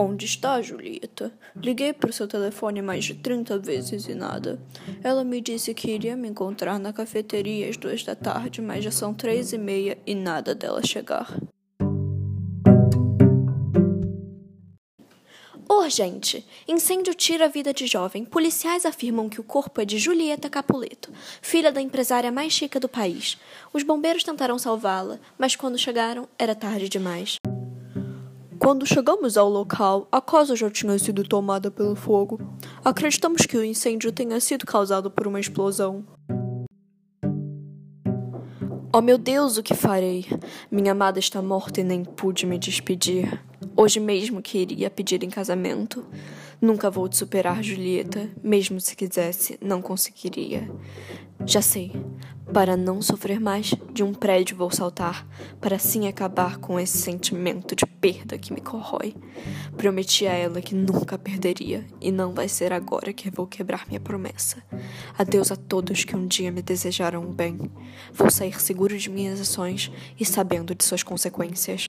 Onde está, Julieta? Liguei para o seu telefone mais de 30 vezes e nada. Ela me disse que iria me encontrar na cafeteria às duas da tarde, mas já são três e meia e nada dela chegar. Urgente! Incêndio tira a vida de jovem. Policiais afirmam que o corpo é de Julieta Capuleto, filha da empresária mais chica do país. Os bombeiros tentaram salvá-la, mas quando chegaram era tarde demais. Quando chegamos ao local, a casa já tinha sido tomada pelo fogo. Acreditamos que o incêndio tenha sido causado por uma explosão. Oh meu Deus, o que farei? Minha amada está morta e nem pude me despedir. Hoje mesmo queria pedir em casamento. Nunca vou te superar, Julieta. Mesmo se quisesse, não conseguiria. Já sei. Para não sofrer mais, de um prédio vou saltar, para assim acabar com esse sentimento de perda que me corrói. Prometi a ela que nunca perderia, e não vai ser agora que vou quebrar minha promessa. Adeus a todos que um dia me desejaram o bem. Vou sair seguro de minhas ações e sabendo de suas consequências.